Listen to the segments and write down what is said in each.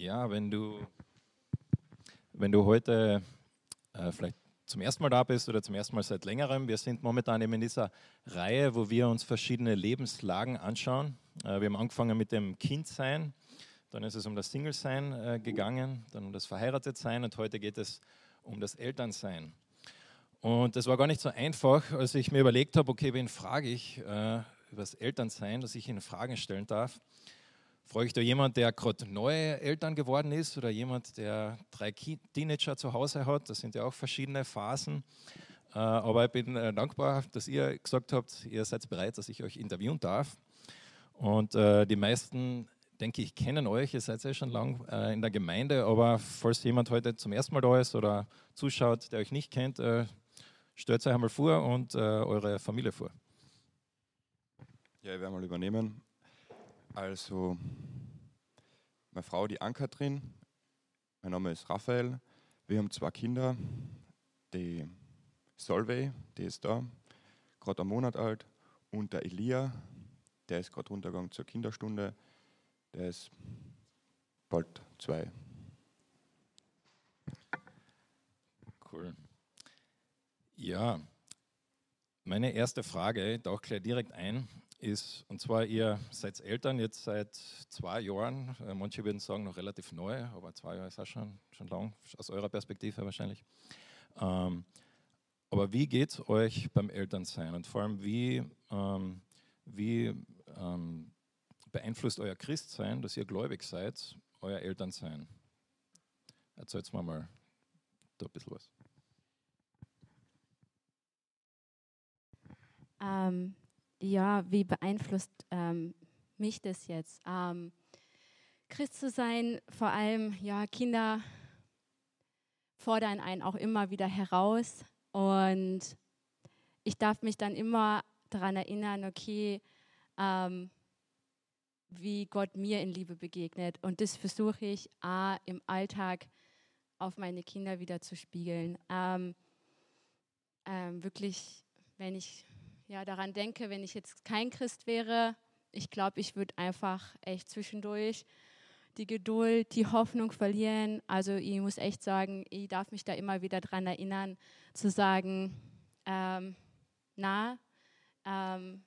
Ja, wenn du, wenn du heute äh, vielleicht zum ersten Mal da bist oder zum ersten Mal seit längerem, wir sind momentan eben in dieser Reihe, wo wir uns verschiedene Lebenslagen anschauen. Äh, wir haben angefangen mit dem Kindsein, dann ist es um das Single-Sein äh, gegangen, dann um das Verheiratetsein und heute geht es um das Elternsein. Und das war gar nicht so einfach, als ich mir überlegt habe, okay, wen frage ich äh, über das Elternsein, dass ich Ihnen Fragen stellen darf. Frage ich da jemand, der gerade neue Eltern geworden ist oder jemand, der drei Teenager zu Hause hat? Das sind ja auch verschiedene Phasen. Äh, aber ich bin äh, dankbar, dass ihr gesagt habt, ihr seid bereit, dass ich euch interviewen darf. Und äh, die meisten, denke ich, kennen euch. Ihr seid ja schon lange in der Gemeinde. Aber falls jemand heute zum ersten Mal da ist oder zuschaut, der euch nicht kennt, stellt euch einmal vor und eure Familie vor. Ja, ich werde mal übernehmen. Also, meine Frau, die Ann-Kathrin, mein Name ist Raphael. Wir haben zwei Kinder. Die Solveig, die ist da, gerade einen Monat alt. Und der Elia, der ist gerade runtergegangen zur Kinderstunde. Der ist bald zwei. Cool. Ja, meine erste Frage, ich tauche gleich direkt ein ist, und zwar ihr seid Eltern jetzt seit zwei Jahren, äh, manche würden sagen noch relativ neu, aber zwei Jahre ist auch schon, schon lang, aus eurer Perspektive wahrscheinlich. Ähm, aber wie geht es euch beim Elternsein und vor allem wie, ähm, wie ähm, beeinflusst euer Christsein, dass ihr gläubig seid, euer Elternsein? Erzählt mal mal da ein bisschen was. Ähm, ja, wie beeinflusst ähm, mich das jetzt? Ähm, Christ zu sein, vor allem, ja, Kinder fordern einen auch immer wieder heraus und ich darf mich dann immer daran erinnern, okay, ähm, wie Gott mir in Liebe begegnet. Und das versuche ich A, im Alltag auf meine Kinder wieder zu spiegeln. Ähm, ähm, wirklich, wenn ich ja, daran denke, wenn ich jetzt kein Christ wäre, ich glaube, ich würde einfach echt zwischendurch die Geduld, die Hoffnung verlieren. Also ich muss echt sagen, ich darf mich da immer wieder daran erinnern, zu sagen, ähm, na, ähm,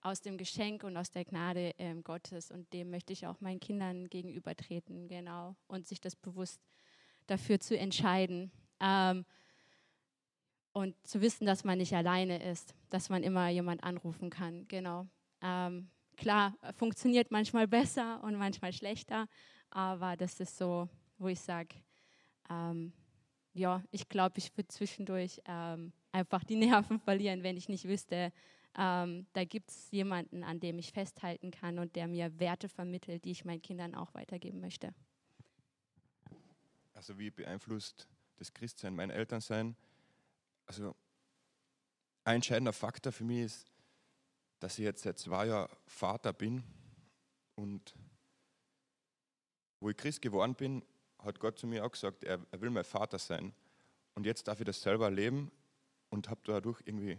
aus dem Geschenk und aus der Gnade ähm, Gottes und dem möchte ich auch meinen Kindern gegenübertreten, genau, und sich das bewusst dafür zu entscheiden. Und zu wissen, dass man nicht alleine ist, dass man immer jemand anrufen kann. Genau. Ähm, klar, funktioniert manchmal besser und manchmal schlechter, aber das ist so, wo ich sage, ähm, ja, ich glaube, ich würde zwischendurch ähm, einfach die Nerven verlieren, wenn ich nicht wüsste, ähm, da gibt es jemanden, an dem ich festhalten kann und der mir Werte vermittelt, die ich meinen Kindern auch weitergeben möchte. Also wie beeinflusst das Christsein mein Elternsein? Also ein entscheidender Faktor für mich ist, dass ich jetzt seit zwei Jahren Vater bin und wo ich Christ geworden bin, hat Gott zu mir auch gesagt, er, er will mein Vater sein. Und jetzt darf ich das selber erleben und habe dadurch irgendwie,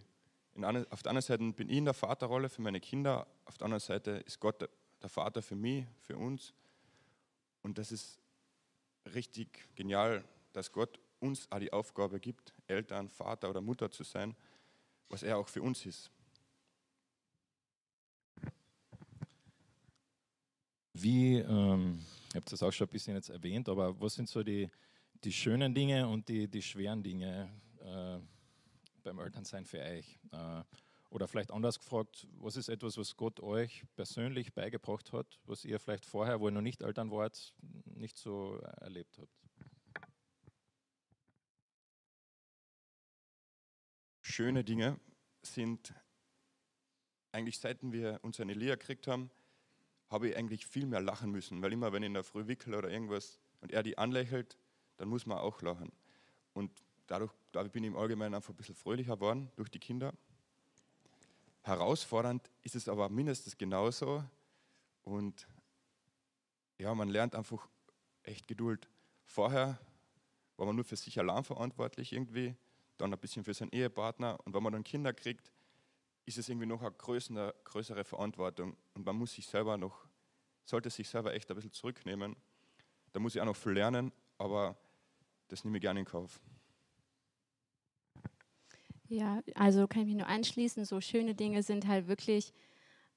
eine, auf der anderen Seite bin ich in der Vaterrolle für meine Kinder, auf der anderen Seite ist Gott der Vater für mich, für uns. Und das ist richtig genial, dass Gott uns auch die Aufgabe gibt, Eltern, Vater oder Mutter zu sein, was er auch für uns ist. Wie, ähm, ich habe das auch schon ein bisschen jetzt erwähnt, aber was sind so die, die schönen Dinge und die, die schweren Dinge äh, beim Elternsein für euch? Äh, oder vielleicht anders gefragt, was ist etwas, was Gott euch persönlich beigebracht hat, was ihr vielleicht vorher, wo ihr noch nicht Eltern wart, nicht so erlebt habt? Schöne Dinge sind, eigentlich seit wir unseren Elia gekriegt haben, habe ich eigentlich viel mehr lachen müssen, weil immer, wenn ich in der Früh wickel oder irgendwas und er die anlächelt, dann muss man auch lachen. Und dadurch, dadurch bin ich im Allgemeinen einfach ein bisschen fröhlicher geworden durch die Kinder. Herausfordernd ist es aber mindestens genauso. Und ja, man lernt einfach echt Geduld. Vorher war man nur für sich allein verantwortlich irgendwie dann ein bisschen für seinen Ehepartner. Und wenn man dann Kinder kriegt, ist es irgendwie noch eine größere, größere Verantwortung. Und man muss sich selber noch, sollte sich selber echt ein bisschen zurücknehmen, Da muss ich auch noch viel lernen, aber das nehme ich gerne in Kauf. Ja, also kann ich mich nur anschließen. So schöne Dinge sind halt wirklich,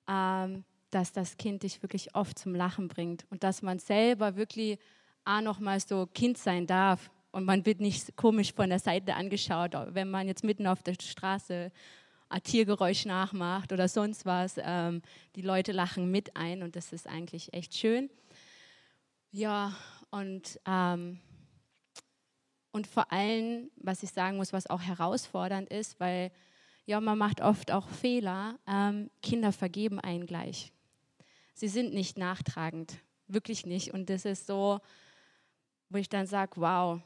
ähm, dass das Kind dich wirklich oft zum Lachen bringt und dass man selber wirklich auch noch mal so Kind sein darf und man wird nicht komisch von der Seite angeschaut, wenn man jetzt mitten auf der Straße ein Tiergeräusch nachmacht oder sonst was. Ähm, die Leute lachen mit ein und das ist eigentlich echt schön. Ja, und ähm, und vor allem, was ich sagen muss, was auch herausfordernd ist, weil ja, man macht oft auch Fehler. Ähm, Kinder vergeben einen gleich. Sie sind nicht nachtragend, wirklich nicht. Und das ist so, wo ich dann sage, wow,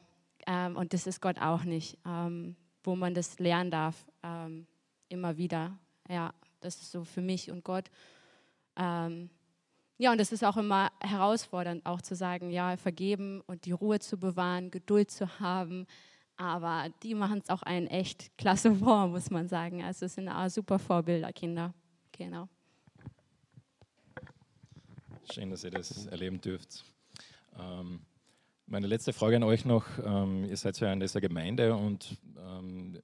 ähm, und das ist Gott auch nicht, ähm, wo man das lernen darf, ähm, immer wieder. Ja, das ist so für mich und Gott. Ähm, ja, und es ist auch immer herausfordernd, auch zu sagen, ja, vergeben und die Ruhe zu bewahren, Geduld zu haben. Aber die machen es auch einen echt klasse vor, muss man sagen. Also es sind auch super Vorbilder, Kinder. Genau. Schön, dass ihr das erleben dürft. Ähm, meine letzte Frage an euch noch. Ähm, ihr seid ja in dieser Gemeinde und ähm,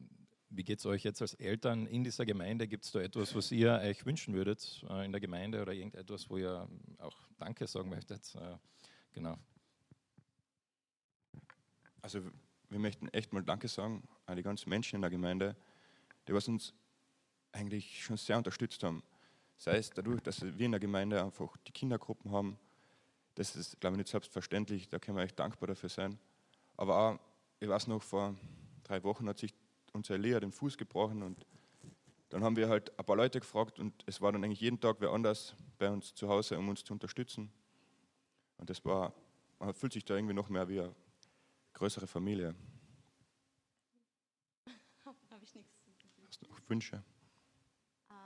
wie geht es euch jetzt als Eltern in dieser Gemeinde? Gibt es da etwas, was ihr euch wünschen würdet äh, in der Gemeinde oder irgendetwas, wo ihr auch Danke sagen möchtet? Äh, genau. Also wir möchten echt mal Danke sagen an die ganzen Menschen in der Gemeinde, die was uns eigentlich schon sehr unterstützt haben. Sei es dadurch, dass wir in der Gemeinde einfach die Kindergruppen haben. Das ist, glaube ich, nicht selbstverständlich. Da können wir echt dankbar dafür sein. Aber auch, ich weiß noch, vor drei Wochen hat sich unser Elia den Fuß gebrochen und dann haben wir halt ein paar Leute gefragt und es war dann eigentlich jeden Tag wer anders bei uns zu Hause, um uns zu unterstützen. Und das war, man fühlt sich da irgendwie noch mehr wie eine größere Familie. Habe ich nichts. Hast du noch Wünsche? Ah. Ja,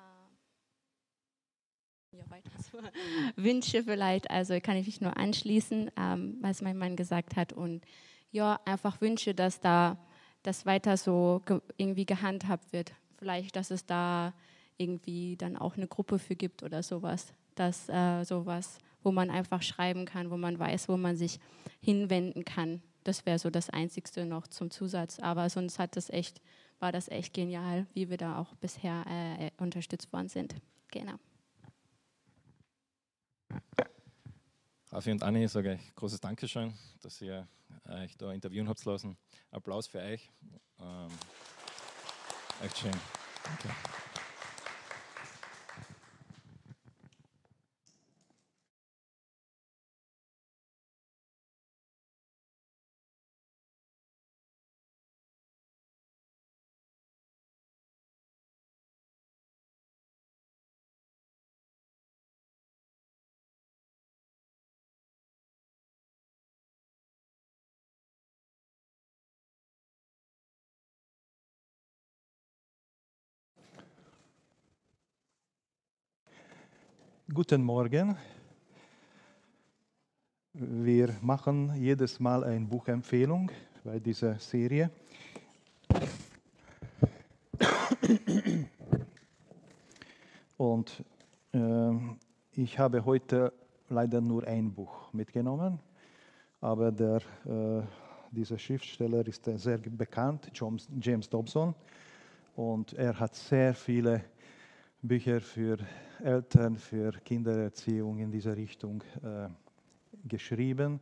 weiter. Wünsche vielleicht, also kann ich mich nur anschließen, ähm, was mein Mann gesagt hat und ja, einfach Wünsche, dass da das weiter so ge irgendwie gehandhabt wird. Vielleicht, dass es da irgendwie dann auch eine Gruppe für gibt oder sowas. Dass äh, sowas, wo man einfach schreiben kann, wo man weiß, wo man sich hinwenden kann. Das wäre so das Einzigste noch zum Zusatz. Aber sonst hat das echt, war das echt genial, wie wir da auch bisher äh, unterstützt worden sind. Genau. Rafi und Anni, sage ich großes Dankeschön, dass ihr euch da interviewen habt lassen. Applaus für euch. Ähm, echt schön. Danke. Guten Morgen. Wir machen jedes Mal eine Buchempfehlung bei dieser Serie. Und äh, ich habe heute leider nur ein Buch mitgenommen, aber der, äh, dieser Schriftsteller ist sehr bekannt, James Dobson, und er hat sehr viele Bücher für Eltern, für Kindererziehung in dieser Richtung äh, geschrieben.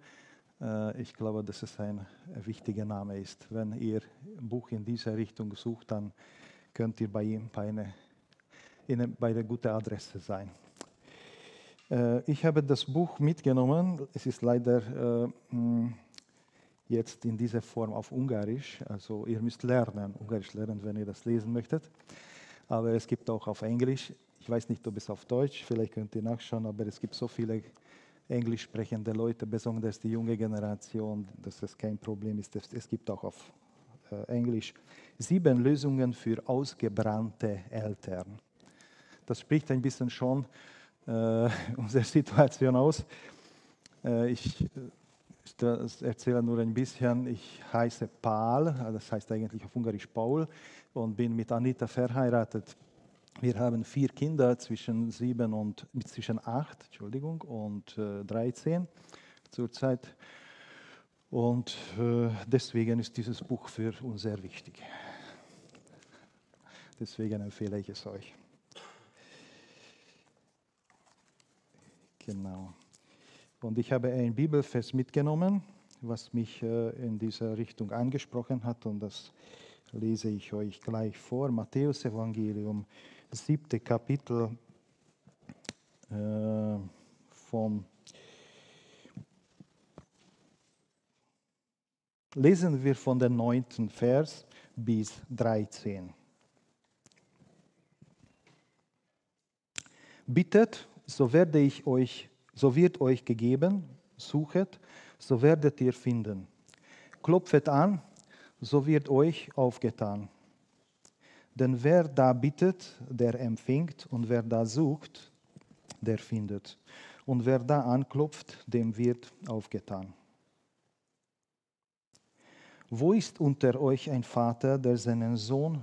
Äh, ich glaube, dass es ein wichtiger Name ist. Wenn ihr ein Buch in dieser Richtung sucht, dann könnt ihr bei ihm bei, eine, eine, bei der guten Adresse sein. Äh, ich habe das Buch mitgenommen. Es ist leider äh, hm, jetzt in dieser Form auf Ungarisch. Also ihr müsst lernen, Ungarisch lernen, wenn ihr das lesen möchtet. Aber es gibt auch auf Englisch. Ich weiß nicht, ob es auf Deutsch, vielleicht könnt ihr nachschauen, aber es gibt so viele englisch sprechende Leute, besonders die junge Generation, dass es kein Problem ist. Es gibt auch auf äh, Englisch sieben Lösungen für ausgebrannte Eltern. Das spricht ein bisschen schon äh, unsere Situation aus. Äh, ich erzähle nur ein bisschen. Ich heiße Paul, das heißt eigentlich auf Ungarisch Paul, und bin mit Anita verheiratet. Wir haben vier Kinder zwischen sieben und zwischen acht, Entschuldigung, und äh, 13 zurzeit. Und äh, deswegen ist dieses Buch für uns sehr wichtig. Deswegen empfehle ich es euch. Genau. Und ich habe ein Bibelfest mitgenommen, was mich äh, in dieser Richtung angesprochen hat. Und das lese ich euch gleich vor. Matthäus Evangelium, siebte Kapitel äh, vom Lesen wir von dem neunten Vers bis 13. Bittet, so werde ich euch, so wird euch gegeben, suchet, so werdet ihr finden. Klopfet an, so wird euch aufgetan. Denn wer da bittet, der empfängt, und wer da sucht, der findet. Und wer da anklopft, dem wird aufgetan. Wo ist unter euch ein Vater, der seinen Sohn,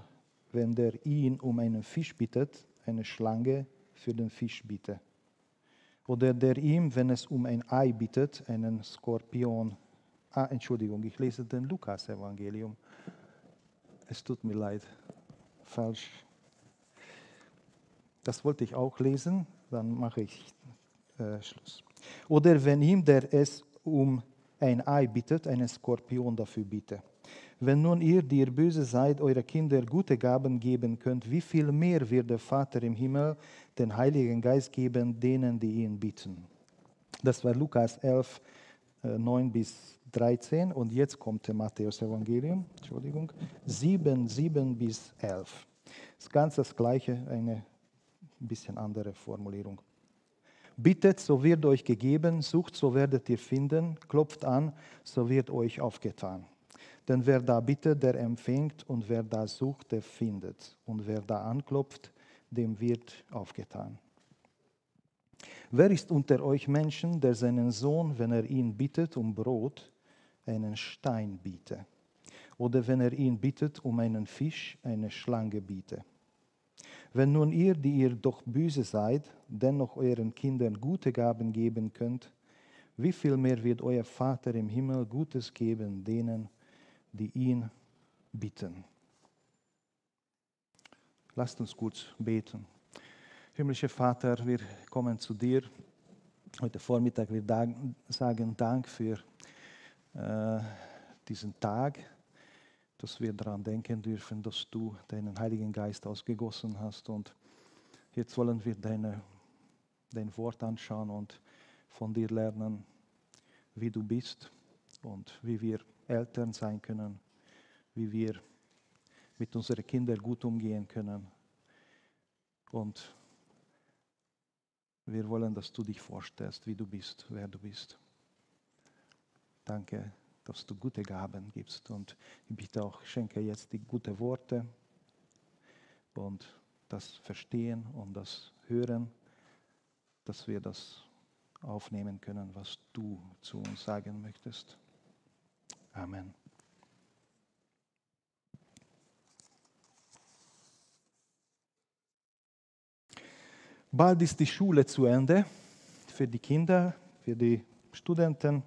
wenn der ihn um einen Fisch bittet, eine Schlange für den Fisch bitte? Oder der ihm, wenn es um ein Ei bittet, einen Skorpion. Ah, Entschuldigung, ich lese den Lukas-Evangelium. Es tut mir leid, falsch. Das wollte ich auch lesen, dann mache ich äh, Schluss. Oder wenn ihm, der es um ein Ei bittet, einen Skorpion dafür bitte. Wenn nun ihr, die ihr böse seid, eure Kinder gute Gaben geben könnt, wie viel mehr wird der Vater im Himmel den Heiligen Geist geben, denen, die ihn bitten? Das war Lukas 11, 9 äh, bis 13 und jetzt kommt der Matthäus Evangelium, Entschuldigung, 7, 7 bis 11. Das ist ganz das Gleiche, eine bisschen andere Formulierung. Bittet, so wird euch gegeben, sucht, so werdet ihr finden, klopft an, so wird euch aufgetan. Denn wer da bittet, der empfängt, und wer da sucht, der findet. Und wer da anklopft, dem wird aufgetan. Wer ist unter euch Menschen, der seinen Sohn, wenn er ihn bittet um Brot, einen Stein biete? Oder wenn er ihn bittet um einen Fisch, eine Schlange biete? Wenn nun ihr, die ihr doch böse seid, dennoch euren Kindern gute Gaben geben könnt, wie viel mehr wird euer Vater im Himmel Gutes geben denen, die ihn bitten. Lasst uns kurz beten. Himmlischer Vater, wir kommen zu dir. Heute Vormittag wir sagen Dank für äh, diesen Tag, dass wir daran denken dürfen, dass du deinen Heiligen Geist ausgegossen hast. Und jetzt wollen wir deine, dein Wort anschauen und von dir lernen, wie du bist und wie wir Eltern sein können, wie wir mit unseren Kindern gut umgehen können. Und wir wollen, dass du dich vorstellst, wie du bist, wer du bist. Danke, dass du gute Gaben gibst. Und ich bitte auch, schenke jetzt die guten Worte und das Verstehen und das Hören, dass wir das aufnehmen können, was du zu uns sagen möchtest. Amen. Bald ist die Schule zu Ende für die Kinder, für die Studenten.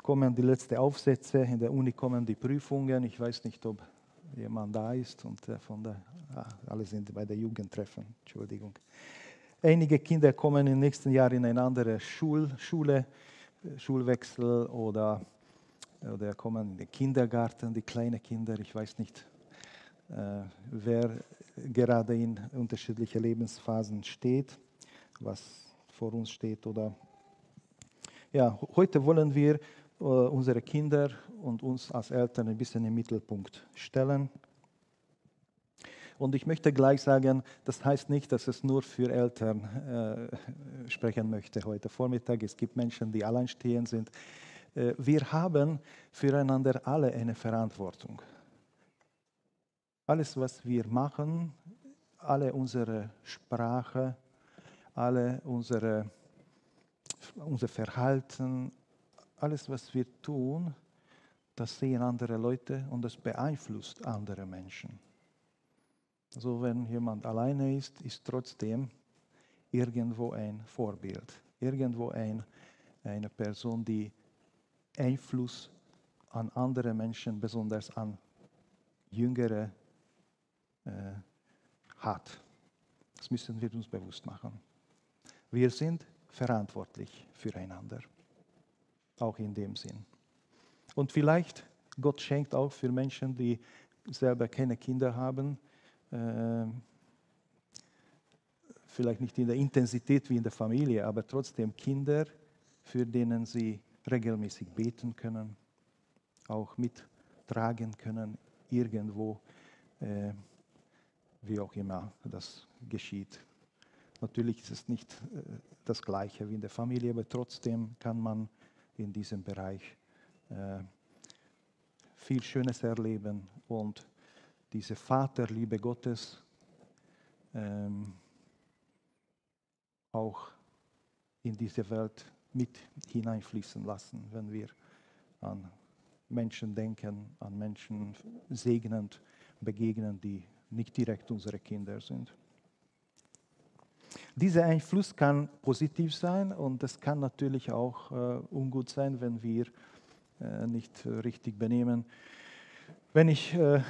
Kommen die letzten Aufsätze, in der Uni kommen die Prüfungen. Ich weiß nicht, ob jemand da ist und äh, von der, ah, alle sind bei der Jugendtreffen, Entschuldigung. Einige Kinder kommen im nächsten Jahr in eine andere Schul, Schule, Schulwechsel oder oder kommen in den Kindergarten, die kleinen Kinder. Ich weiß nicht, äh, wer gerade in unterschiedlichen Lebensphasen steht, was vor uns steht. Oder ja, heute wollen wir äh, unsere Kinder und uns als Eltern ein bisschen im Mittelpunkt stellen. Und ich möchte gleich sagen, das heißt nicht, dass es nur für Eltern äh, sprechen möchte heute Vormittag. Es gibt Menschen, die alleinstehend sind. Äh, wir haben füreinander alle eine Verantwortung. Alles, was wir machen, alle unsere Sprache, alle unsere, unser Verhalten, alles, was wir tun, das sehen andere Leute und das beeinflusst andere Menschen. Also wenn jemand alleine ist, ist trotzdem irgendwo ein Vorbild, irgendwo ein, eine Person, die Einfluss an andere Menschen, besonders an Jüngere, äh, hat. Das müssen wir uns bewusst machen. Wir sind verantwortlich füreinander, auch in dem Sinn. Und vielleicht, Gott schenkt auch für Menschen, die selber keine Kinder haben, äh, vielleicht nicht in der Intensität wie in der Familie, aber trotzdem Kinder, für denen sie regelmäßig beten können, auch mittragen können, irgendwo, äh, wie auch immer das geschieht. Natürlich ist es nicht äh, das Gleiche wie in der Familie, aber trotzdem kann man in diesem Bereich äh, viel Schönes erleben und diese Vaterliebe Gottes ähm, auch in diese Welt mit hineinfließen lassen, wenn wir an Menschen denken, an Menschen segnend begegnen, die nicht direkt unsere Kinder sind. Dieser Einfluss kann positiv sein und es kann natürlich auch äh, ungut sein, wenn wir äh, nicht richtig benehmen. Wenn ich äh,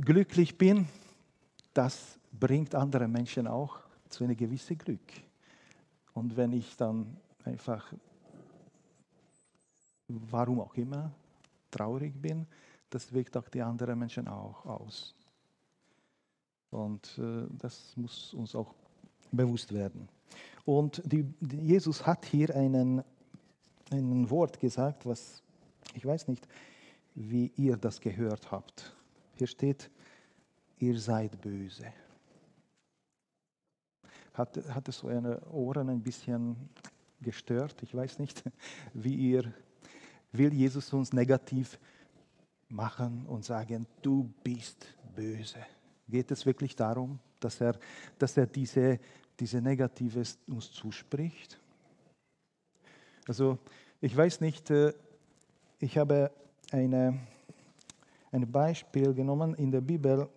glücklich bin, das bringt andere Menschen auch zu einem gewissen Glück. Und wenn ich dann einfach, warum auch immer, traurig bin, das wirkt auch die anderen Menschen auch aus. Und äh, das muss uns auch bewusst werden. Und die, die Jesus hat hier ein Wort gesagt, was ich weiß nicht, wie ihr das gehört habt. Hier steht, ihr seid böse hat, hat es eure Ohren ein bisschen gestört. Ich weiß nicht, wie ihr, will Jesus uns negativ machen und sagen, du bist böse. Geht es wirklich darum, dass er, dass er diese, diese Negatives uns zuspricht? Also ich weiß nicht, äh, ich habe eine, ein Beispiel genommen. In der Bibel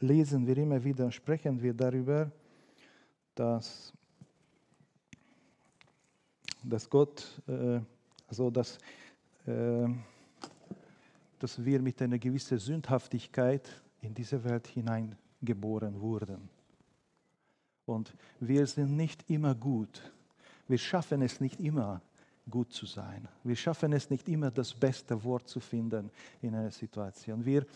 lesen wir immer wieder, sprechen wir darüber, dass, dass Gott, äh, also dass, äh, dass wir mit einer gewissen Sündhaftigkeit in diese Welt hineingeboren wurden. Und wir sind nicht immer gut. Wir schaffen es nicht immer, gut zu sein. Wir schaffen es nicht immer, das beste Wort zu finden in einer Situation. Wir,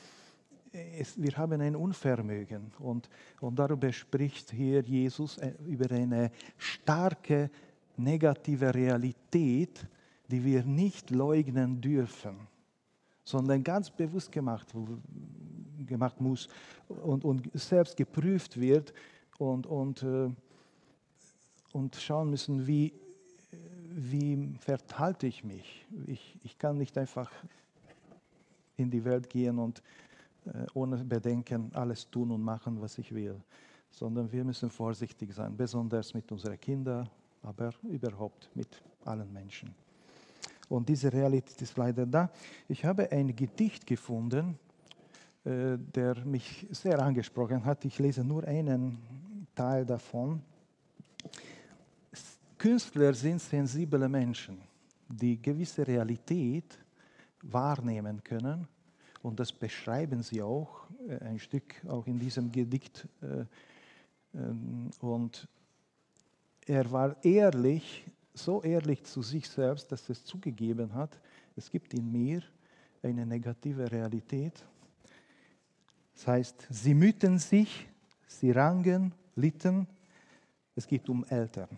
es, wir haben ein Unvermögen und, und darüber spricht hier Jesus äh, über eine starke negative Realität, die wir nicht leugnen dürfen, sondern ganz bewusst gemacht, gemacht muss und, und selbst geprüft wird und, und, äh, und schauen müssen, wie, wie verhalte ich mich. Ich, ich kann nicht einfach in die Welt gehen und äh, ohne Bedenken alles tun und machen, was ich will, sondern wir müssen vorsichtig sein, besonders mit unseren Kindern, aber überhaupt mit allen Menschen. Und diese Realität ist leider da. Ich habe ein Gedicht gefunden, äh, der mich sehr angesprochen hat. Ich lese nur einen Teil davon. Künstler sind sensible Menschen, die gewisse Realität wahrnehmen können und das beschreiben sie auch, äh, ein Stück auch in diesem Gedicht. Äh, ähm, und er war ehrlich, so ehrlich zu sich selbst, dass er es zugegeben hat, es gibt in mir eine negative Realität. Das heißt, sie mühten sich, sie rangen, litten. Es geht um Eltern.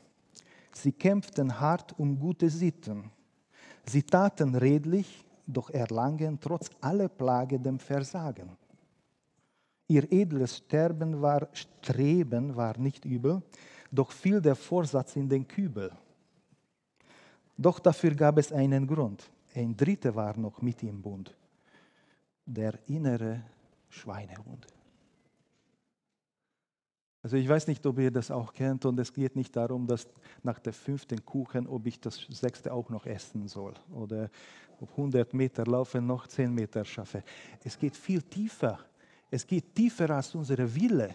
Sie kämpften hart um gute Sitten. Sie taten redlich, doch erlangen trotz aller Plage dem Versagen. Ihr edles Sterben war, Streben war nicht übel, doch fiel der Vorsatz in den Kübel. Doch dafür gab es einen Grund. Ein Dritter war noch mit im Bund, der innere Schweinehund. Also ich weiß nicht, ob ihr das auch kennt und es geht nicht darum, dass nach der fünften Kuchen, ob ich das sechste auch noch essen soll oder ob 100 Meter laufen noch 10 Meter schaffe. Es geht viel tiefer. Es geht tiefer als unsere Wille.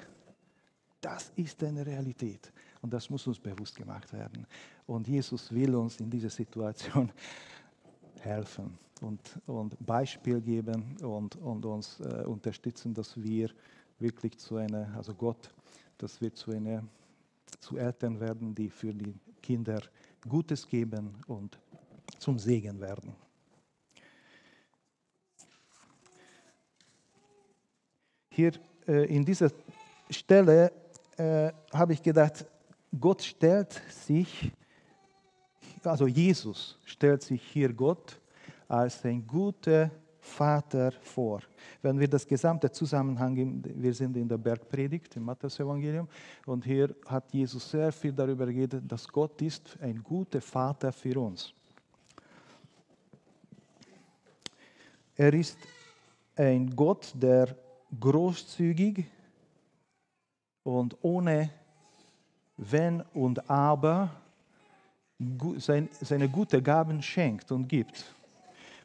Das ist eine Realität und das muss uns bewusst gemacht werden. Und Jesus will uns in dieser Situation helfen und, und Beispiel geben und, und uns äh, unterstützen, dass wir wirklich zu einer, also Gott, dass wir zu einer, zu Eltern werden, die für die Kinder Gutes geben und zum Segen werden. Hier äh, in dieser Stelle äh, habe ich gedacht, Gott stellt sich, also Jesus stellt sich hier Gott als ein guter Vater vor. Wenn wir das gesamte Zusammenhang, wir sind in der Bergpredigt im Matthäus-Evangelium und hier hat Jesus sehr viel darüber geredet, dass Gott ist ein guter Vater für uns. Er ist ein Gott, der großzügig und ohne Wenn und Aber seine gute Gaben schenkt und gibt.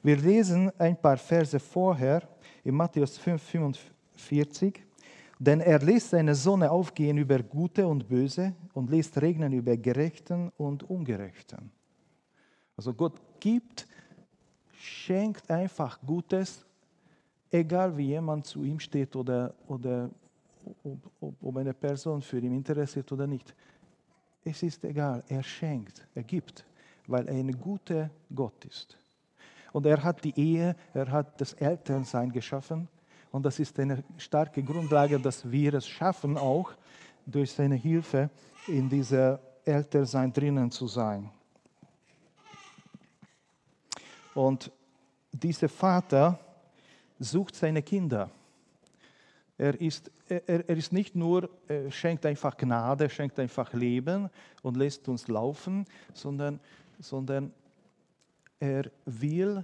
Wir lesen ein paar Verse vorher in Matthäus 5, 45. Denn er lässt seine Sonne aufgehen über Gute und Böse und lässt regnen über Gerechten und Ungerechten. Also Gott gibt, schenkt einfach Gutes, egal wie jemand zu ihm steht oder, oder ob, ob, eine Person für ihn interessiert oder nicht. Es ist egal, er schenkt, er gibt, weil er ein guter Gott ist. Und er hat die Ehe, er hat das Elternsein geschaffen. Und das ist eine starke Grundlage, dass wir es schaffen, auch durch seine Hilfe in dieser Elternsein drinnen zu sein. Und dieser Vater sucht seine Kinder. Er ist, er, er ist nicht nur, er schenkt einfach Gnade, schenkt einfach Leben und lässt uns laufen, sondern, sondern er will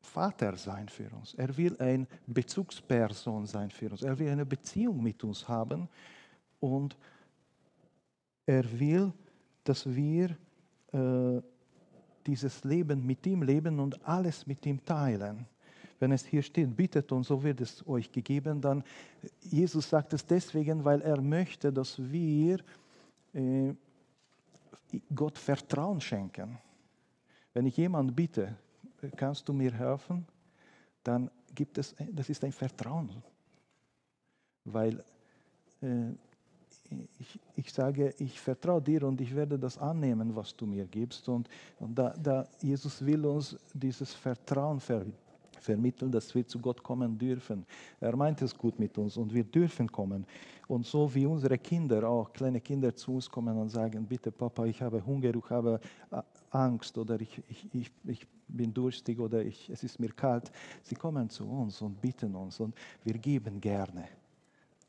Vater sein für uns. Er will eine Bezugsperson sein für uns. Er will eine Beziehung mit uns haben und er will, dass wir äh, dieses Leben mit ihm leben und alles mit ihm teilen. Wenn es hier steht, bittet und so wird es euch gegeben, dann Jesus sagt es deswegen, weil er möchte, dass wir äh, Gott Vertrauen schenken. Wenn ich jemand bitte, kannst du mir helfen, dann gibt es, das ist ein Vertrauen. Weil äh, ich, ich, sage, ich vertraue dir und ich werde das annehmen, was du mir gibst. Und, und da, da, Jesus will uns dieses Vertrauen ver, vermitteln, dass wir zu Gott kommen dürfen. Er meint es gut mit uns und wir dürfen kommen. Und so wie unsere Kinder, auch kleine Kinder zu uns kommen und sagen, bitte Papa, ich habe Hunger, ich habe äh, Angst oder ich, ich, ich, ich bin durstig oder ich, es ist mir kalt. Sie kommen zu uns und bitten uns und wir geben gerne.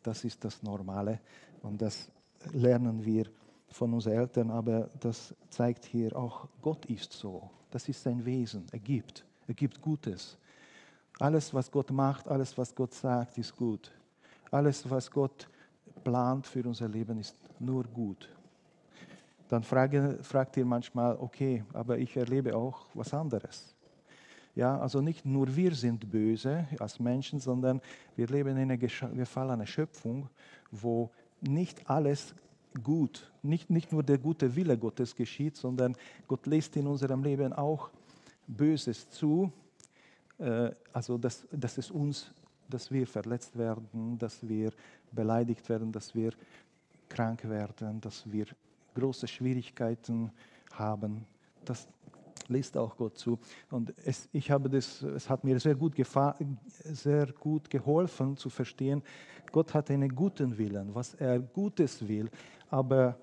Das ist das Normale und das lernen wir von unseren Eltern, aber das zeigt hier auch, Gott ist so. Das ist sein Wesen. Er gibt. Er gibt Gutes. Alles, was Gott macht, alles, was Gott sagt, ist gut. Alles, was Gott plant für unser Leben, ist nur gut. Dann frage, fragt ihr manchmal, okay, aber ich erlebe auch was anderes. Ja, also nicht nur wir sind böse als Menschen, sondern wir leben in einer gefallenen Schöpfung, wo nicht alles gut, nicht, nicht nur der gute Wille Gottes geschieht, sondern Gott lässt in unserem Leben auch Böses zu, also dass, dass es uns, dass wir verletzt werden, dass wir beleidigt werden, dass wir krank werden, dass wir große Schwierigkeiten haben. Das lässt auch Gott zu. Und es, ich habe das, es hat mir sehr gut, sehr gut geholfen zu verstehen, Gott hat einen guten Willen, was er Gutes will, aber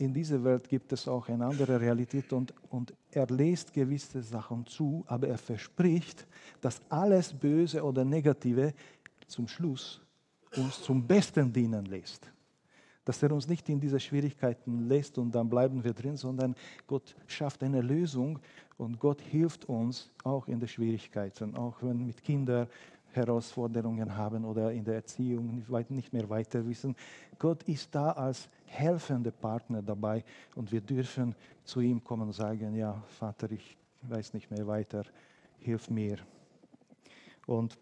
in dieser Welt gibt es auch eine andere Realität und, und er lässt gewisse Sachen zu, aber er verspricht, dass alles Böse oder Negative zum Schluss uns zum Besten dienen lässt. Dass er uns nicht in diese Schwierigkeiten lässt und dann bleiben wir drin, sondern Gott schafft eine Lösung und Gott hilft uns auch in den Schwierigkeiten, auch wenn mit Kindern Herausforderungen haben oder in der Erziehung nicht mehr weiter wissen. Gott ist da als helfender Partner dabei und wir dürfen zu ihm kommen und sagen, ja, Vater, ich weiß nicht mehr weiter, hilf mir. Und,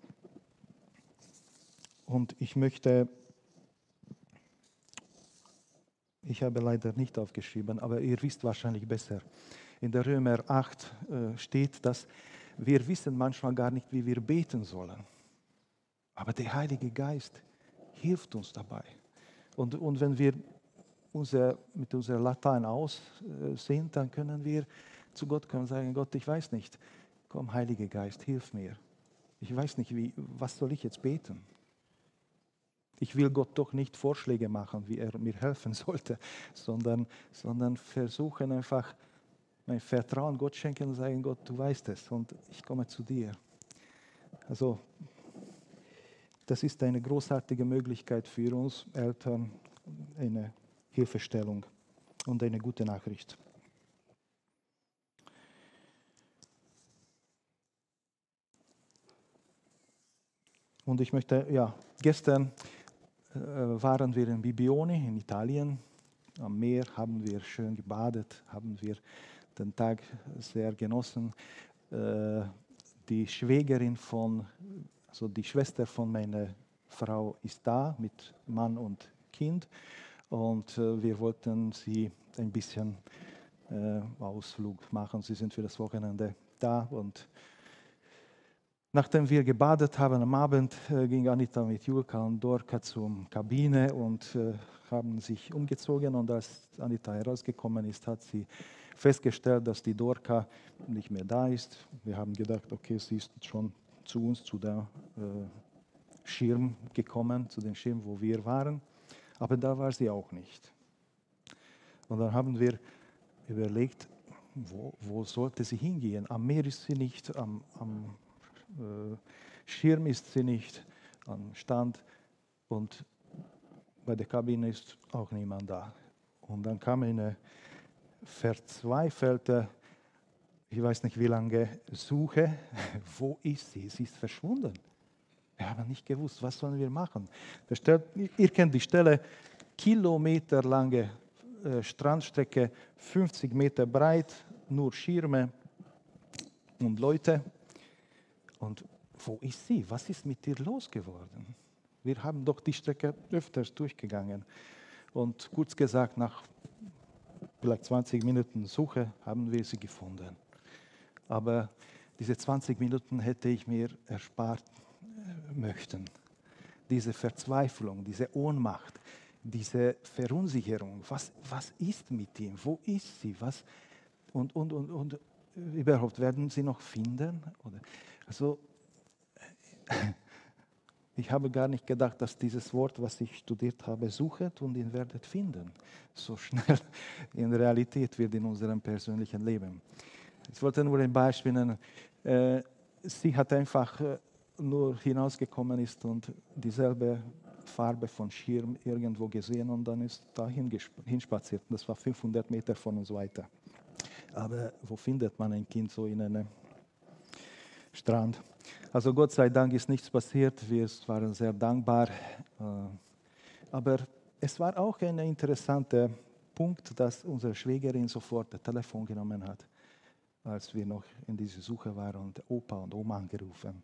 und ich möchte, ich habe leider nicht aufgeschrieben, aber ihr wisst wahrscheinlich besser. In der Römer 8 äh, steht, dass wir wissen manchmal gar nicht, wie wir beten sollen. Aber der Heilige Geist hilft uns dabei. Und, und wenn wir unser, mit unserer Latein aus äh, sind, dann können wir zu Gott kommen und sagen, Gott, ich weiß nicht, komm, Heiliger Geist, hilf mir. Ich weiß nicht, wie, was soll ich jetzt beten? Ich will Gott doch nicht Vorschläge machen, wie er mir helfen sollte, sondern, sondern versuchen einfach mein Vertrauen Gott schenken und sagen, Gott, du weißt es und ich komme zu dir. Also das ist eine großartige Möglichkeit für uns Eltern, eine Hilfestellung und eine gute Nachricht. Und ich möchte, ja, gestern äh, waren wir in Bibione in Italien. Am Meer haben wir schön gebadet, haben wir den Tag sehr genossen. Äh, die Schwägerin von, also die Schwester von meiner Frau ist da mit Mann und Kind und äh, wir wollten sie ein bisschen Ausflug machen. Sie sind für das Wochenende da und Nachdem wir gebadet haben am Abend, äh, ging Anita mit Julka und Dorka zur Kabine und äh, haben sich umgezogen. Und als Anita herausgekommen ist, hat sie festgestellt, dass die Dorka nicht mehr da ist. Wir haben gedacht, okay, sie ist schon zu uns, zu dem äh, Schirm gekommen, zu dem Schirm, wo wir waren. Aber da war sie auch nicht. Und dann haben wir überlegt, wo, wo sollte sie hingehen? Am Meer ist sie nicht, am, am äh, Schirm ist sie nicht am Stand und bei der Kabine ist auch niemand da. Und dann kam eine verzweifelte, ich weiß nicht wie lange, Suche. Wo ist sie? Sie ist verschwunden. Wir haben nicht gewusst, was sollen wir machen. Ihr kennt die Stelle, kilometerlange äh, Strandstrecke, 50 Meter breit, nur Schirme und Leute. Und wo ist sie? Was ist mit ihr losgeworden? Wir haben doch die Strecke öfters durchgegangen. Und kurz gesagt, nach vielleicht 20 Minuten Suche haben wir sie gefunden. Aber diese 20 Minuten hätte ich mir erspart äh, möchten. Diese Verzweiflung, diese Ohnmacht, diese Verunsicherung. Was, was ist mit ihm? Wo ist sie? Was? Und, und, und, und überhaupt werden sie noch finden? Oder? Also, ich habe gar nicht gedacht, dass dieses Wort, was ich studiert habe, suchet und ihn werdet finden, so schnell in Realität wird in unserem persönlichen Leben. Ich wollte nur ein Beispiel nennen. Äh, sie hat einfach äh, nur hinausgekommen ist und dieselbe Farbe von Schirm irgendwo gesehen und dann ist dahin hinspaziert. Das war 500 Meter von uns weiter. Aber wo findet man ein Kind so in einem Strand? Also Gott sei Dank ist nichts passiert. Wir waren sehr dankbar. Äh, aber es war auch ein interessanter Punkt, dass unsere Schwägerin sofort das Telefon genommen hat, als wir noch in dieser Suche waren und Opa und Oma angerufen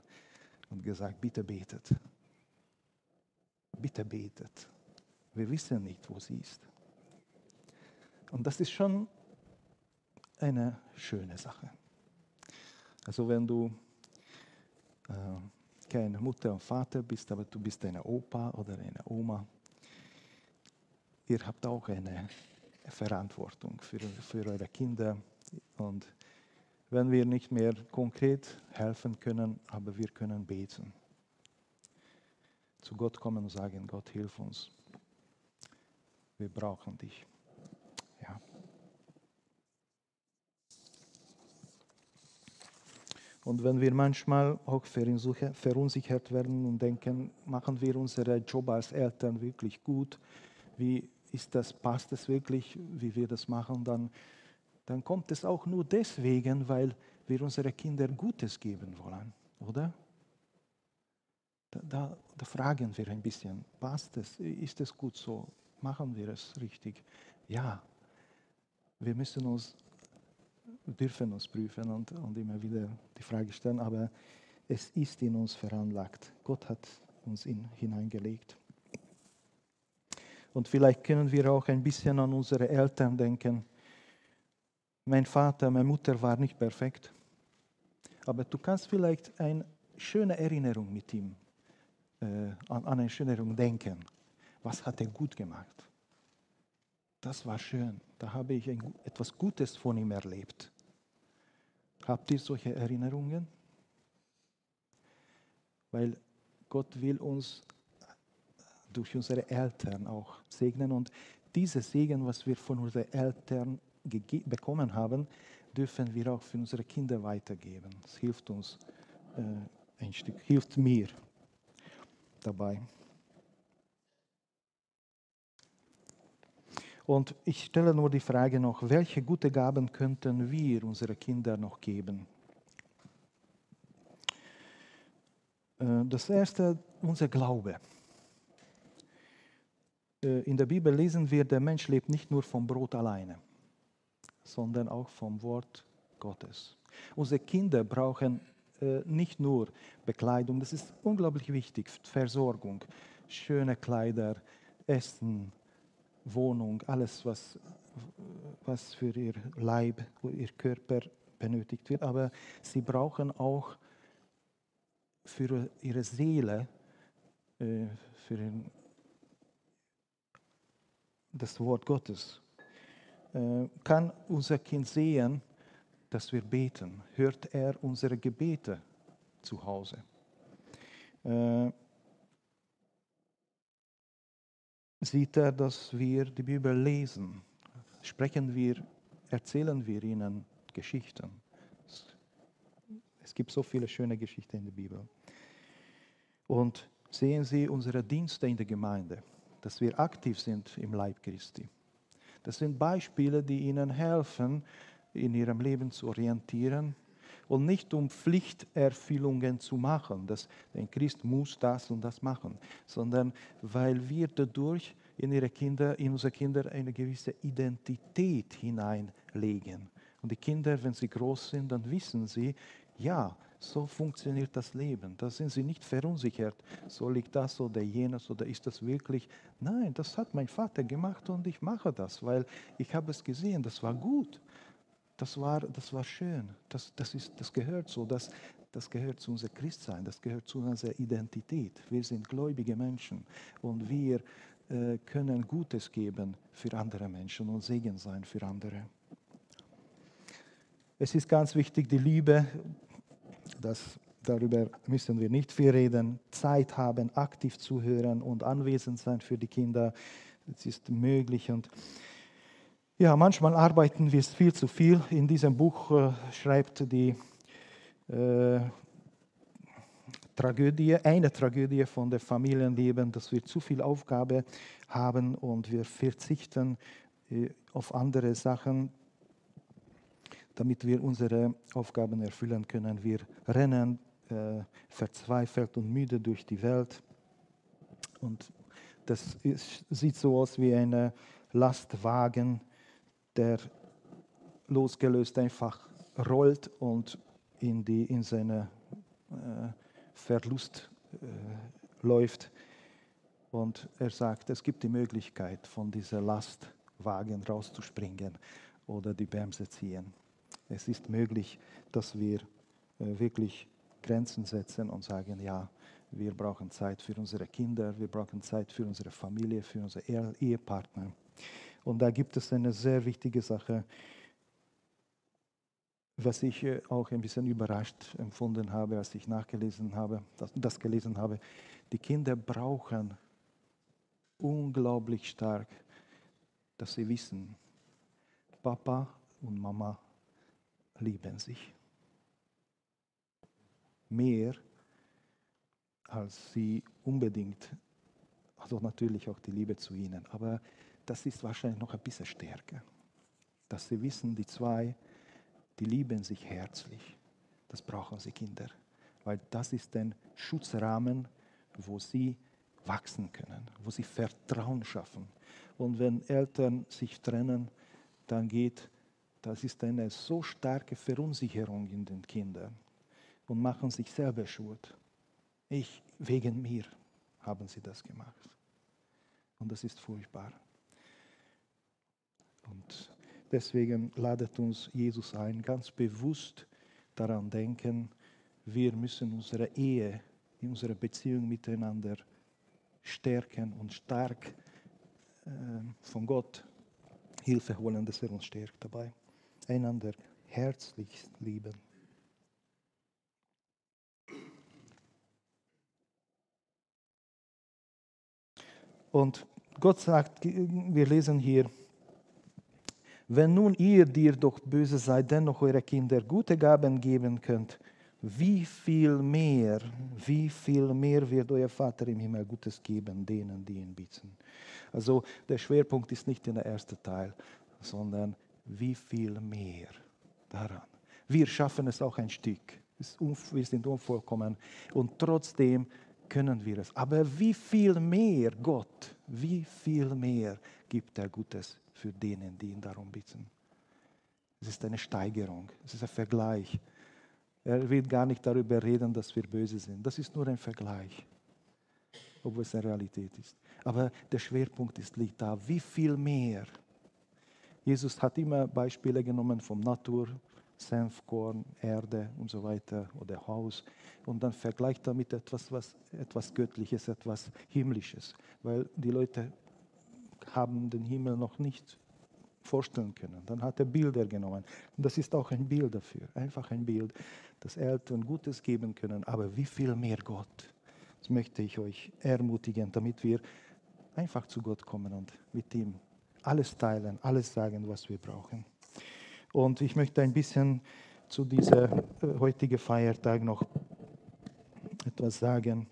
und gesagt, bitte betet. Bitte betet. Wir wissen nicht, wo sie ist. Und das ist schon eine schöne Sache. Also wenn du äh, keine Mutter und Vater bist, aber du bist eine Opa oder eine Oma, ihr habt auch eine Verantwortung für, für eure Kinder. Und wenn wir nicht mehr konkret helfen können, aber wir können beten. Zu Gott kommen und sagen, Gott, hilf uns. Wir brauchen dich. Ja. Und wenn wir manchmal auch verunsichert werden und denken, machen wir unseren Job als Eltern wirklich gut, wie ist das, passt es wirklich, wie wir das machen, dann, dann kommt es auch nur deswegen, weil wir unseren Kindern Gutes geben wollen, oder? Da, da, da fragen wir ein bisschen, passt es, ist es gut so, machen wir es richtig? Ja, wir müssen uns dürfen uns prüfen und, und immer wieder die Frage stellen, aber es ist in uns veranlagt. Gott hat uns in, hineingelegt. Und vielleicht können wir auch ein bisschen an unsere Eltern denken. Mein Vater, meine Mutter war nicht perfekt, aber du kannst vielleicht eine schöne Erinnerung mit ihm, äh, an, eine schöne Erinnerung denken. Was hat er gut gemacht? Das war schön. Da habe ich ein, etwas Gutes von ihm erlebt. Habt ihr solche Erinnerungen? Weil Gott will uns durch unsere Eltern auch segnen und dieses Segen, was wir von unseren Eltern bekommen haben, dürfen wir auch für unsere Kinder weitergeben. Es hilft uns äh, ein Stück, hilft mir dabei. Und ich stelle nur die Frage noch, welche gute Gaben könnten wir unsere Kinder noch geben? Äh, das erste, unser Glaube. Äh, in der Bibel lesen wir, der Mensch lebt nicht nur vom Brot alleine, sondern auch vom Wort Gottes. Unsere Kinder brauchen äh, nicht nur Bekleidung, das ist unglaublich wichtig, Versorgung, schöne Kleider, Essen, Wohnung, alles, was, was für ihr Leib, ihr Körper benötigt wird. Aber sie brauchen auch für ihre Seele, äh, für das Wort Gottes. Äh, kann unser Kind sehen, dass wir beten? Hört er unsere Gebete zu Hause? Äh, sieht er, dass wir die Bibel lesen? Sprechen wir, erzählen wir ihnen Geschichten? Es gibt so viele schöne Geschichten in der Bibel. Und sehen Sie unsere Dienste in der Gemeinde, dass wir aktiv sind im Leib Christi. Das sind Beispiele, die Ihnen helfen, in Ihrem Leben zu orientieren und nicht um Pflichterfüllungen zu machen, dass ein Christ muss das und das machen, sondern weil wir dadurch in ihre Kinder, in unsere Kinder eine gewisse Identität hineinlegen. Und die Kinder, wenn sie groß sind, dann wissen sie, ja, so funktioniert das Leben. Da sind sie nicht verunsichert. Soll ich das oder jenes oder ist das wirklich? Nein, das hat mein Vater gemacht und ich mache das, weil ich habe es gesehen, das war gut. Das war, das war schön. Das, das, ist, das gehört so. Das, das gehört zu unserem Christsein. Das gehört zu unserer Identität. Wir sind gläubige Menschen und wir äh, können Gutes geben für andere Menschen und Segen sein für andere. Es ist ganz wichtig, die Liebe, das, darüber müssen wir nicht viel reden, Zeit haben, aktiv zuhören und anwesend sein für die Kinder. Das ist möglich und ja, manchmal arbeiten wir viel zu viel. In diesem Buch äh, schreibt die äh, Tragödie, eine Tragödie von der Familienleben, dass wir zu viel Aufgabe haben und wir verzichten äh, auf andere Sachen, damit wir unsere Aufgaben erfüllen können. Wir rennen äh, verzweifelt und müde durch die Welt und das ist, sieht so aus wie ein Lastwagen, der losgelöst einfach rollt und in, die, in seine äh, Verlust äh, läuft. Und er sagt, es gibt die Möglichkeit, von dieser Lastwagen rauszuspringen oder die Bremse ziehen. Es ist möglich, dass wir äh, wirklich Grenzen setzen und sagen, ja, wir brauchen Zeit für unsere Kinder, wir brauchen Zeit für unsere Familie, für unsere Ehepartner. Und da gibt es eine sehr wichtige Sache, was ich äh, auch ein bisschen überrascht empfunden habe, als ich nachgelesen habe, das, das gelesen habe. Die Kinder brauchen unglaublich stark, dass sie wissen, Papa und Mama lieben sich. Mehr als sie unbedingt, also natürlich auch die Liebe zu ihnen, aber das ist wahrscheinlich noch ein bisschen stärker. Dass sie wissen, die zwei, die lieben sich herzlich. Das brauchen sie Kinder, weil das ist ein Schutzrahmen, wo sie wachsen können, wo sie Vertrauen schaffen. Und wenn Eltern sich trennen, dann geht, das ist eine so starke Verunsicherung in den Kindern und machen sich selber schuld. Ich, wegen mir haben sie das gemacht. Und das ist furchtbar. Und deswegen ladet uns Jesus ein, ganz bewusst daran denken, wir müssen unsere Ehe, unsere Beziehung miteinander stärken und stark äh, von Gott Hilfe holen, dass er uns stärkt dabei. Einander herzlich lieben. Und Gott sagt, wir lesen hier, wenn nun ihr, die ihr doch böse seid, dennoch eure Kinder gute Gaben geben könnt, wie viel mehr, wie viel mehr wird euer Vater im Himmel Gutes geben, denen, die ihn bitten. Also der Schwerpunkt ist nicht in der ersten Teil, sondern wie viel mehr daran. Wir schaffen es auch ein Stück. Wir sind unvollkommen und trotzdem können wir es. Aber wie viel mehr Gott, wie viel mehr gibt er Gutes für denen, die ihn darum bitten. Es ist eine Steigerung, es ist ein Vergleich. Er will gar nicht darüber reden, dass wir böse sind. Das ist nur ein Vergleich, obwohl es eine Realität ist. Aber der Schwerpunkt ist, liegt da. Wie viel mehr? Jesus hat immer Beispiele genommen vom Natur, Senfkorn, Erde und so weiter oder Haus und dann vergleicht damit etwas, was, etwas Göttliches, etwas Himmlisches, weil die Leute haben den Himmel noch nicht vorstellen können. Dann hat er Bilder genommen. Und das ist auch ein Bild dafür, einfach ein Bild, dass Eltern Gutes geben können, aber wie viel mehr Gott. Das möchte ich euch ermutigen, damit wir einfach zu Gott kommen und mit ihm alles teilen, alles sagen, was wir brauchen. Und ich möchte ein bisschen zu diesem äh, heutigen Feiertag noch etwas sagen.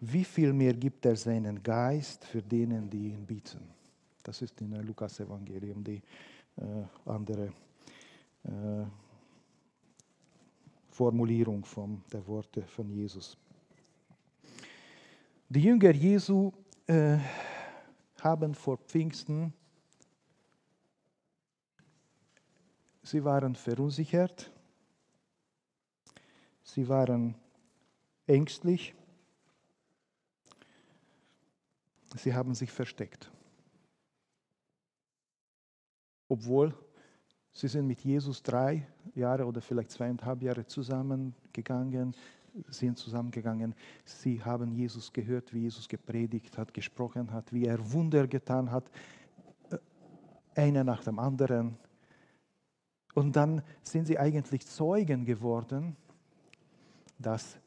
Wie viel mehr gibt er seinen Geist für denen, die ihn bieten? Das ist in der Lukas-Evangelium die äh, andere äh, Formulierung von der Worte von Jesus. Die Jünger Jesu äh, haben vor Pfingsten Sie waren verunsichert, sie waren ängstlich, sie haben sich versteckt. Obwohl sie sind mit Jesus drei Jahre oder vielleicht zweieinhalb Jahre zusammengegangen, sind zusammengegangen. Sie haben Jesus gehört, wie Jesus gepredigt hat, gesprochen hat, wie er Wunder getan hat, äh, einer nach dem anderen. Und dann sind sie eigentlich Zeugen geworden, dass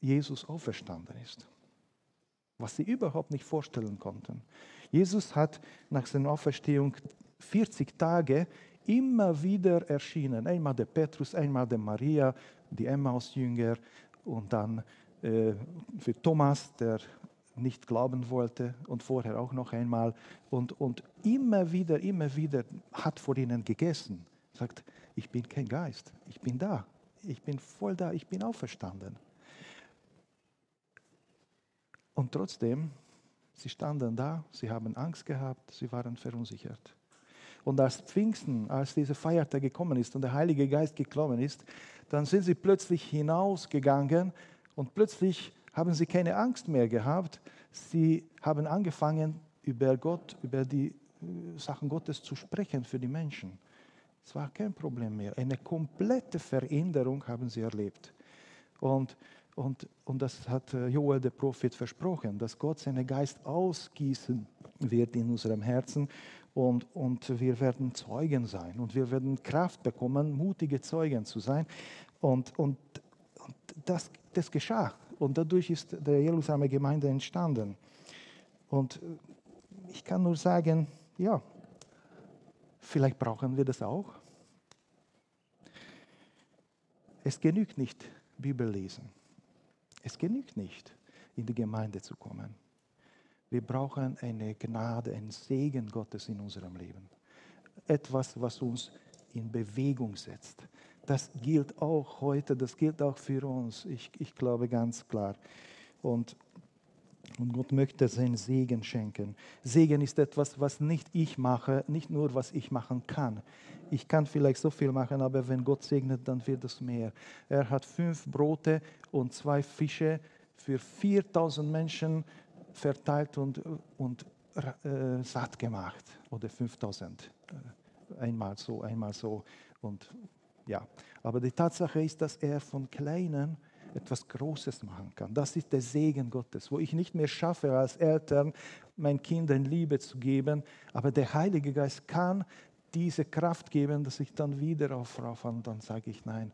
Jesus auferstanden ist, was sie überhaupt nicht vorstellen konnten. Jesus hat nach seiner Auferstehung 40 Tage immer wieder erschienen. Einmal der Petrus, einmal der Maria, die Emmaus-Jünger und dann äh, für Thomas, der nicht glauben wollte und vorher auch noch einmal. Und, und immer wieder, immer wieder hat vor ihnen gegessen sagt, ich bin kein Geist, ich bin da, ich bin voll da, ich bin auferstanden. Und trotzdem, sie standen da, sie haben Angst gehabt, sie waren verunsichert. Und als Pfingsten, als dieser Feiertag gekommen ist und der Heilige Geist gekommen ist, dann sind sie plötzlich hinausgegangen und plötzlich haben sie keine Angst mehr gehabt. Sie haben angefangen, über Gott, über die äh, Sachen Gottes zu sprechen für die Menschen. Es war kein Problem mehr. Eine komplette Veränderung haben sie erlebt. Und, und, und das hat äh, Joel der Prophet versprochen, dass Gott seinen Geist ausgießen wird in unserem Herzen und, und wir werden Zeugen sein und wir werden Kraft bekommen, mutige Zeugen zu sein. Und, und, und das, das geschah. Und dadurch ist der Jerusalemer Gemeinde entstanden. Und äh, ich kann nur sagen, ja, Vielleicht brauchen wir das auch. Es genügt nicht, Bibel lesen. Es genügt nicht, in die Gemeinde zu kommen. Wir brauchen eine Gnade, einen Segen Gottes in unserem Leben. Etwas, was uns in Bewegung setzt. Das gilt auch heute, das gilt auch für uns. Ich, ich glaube ganz klar. Und und Gott möchte seinen Segen schenken. Segen ist etwas, was nicht ich mache, nicht nur was ich machen kann. Ich kann vielleicht so viel machen, aber wenn Gott segnet, dann wird es mehr. Er hat fünf Brote und zwei Fische für 4000 Menschen verteilt und, und äh, satt gemacht. Oder 5000. einmal so, einmal so. Und ja, aber die Tatsache ist, dass er von Kleinen etwas Großes machen kann. Das ist der Segen Gottes, wo ich nicht mehr schaffe, als Eltern meinen Kindern Liebe zu geben, aber der Heilige Geist kann diese Kraft geben, dass ich dann wieder aufraufe und dann sage ich, nein,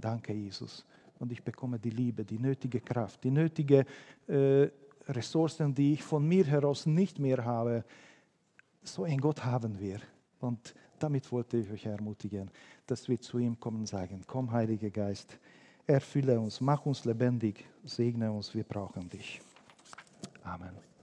danke Jesus. Und ich bekomme die Liebe, die nötige Kraft, die nötigen äh, Ressourcen, die ich von mir heraus nicht mehr habe. So ein Gott haben wir. Und damit wollte ich euch ermutigen, dass wir zu ihm kommen und sagen, komm Heiliger Geist, erfülle uns, mach uns lebendig, segne uns, wir brauchen dich. Amen.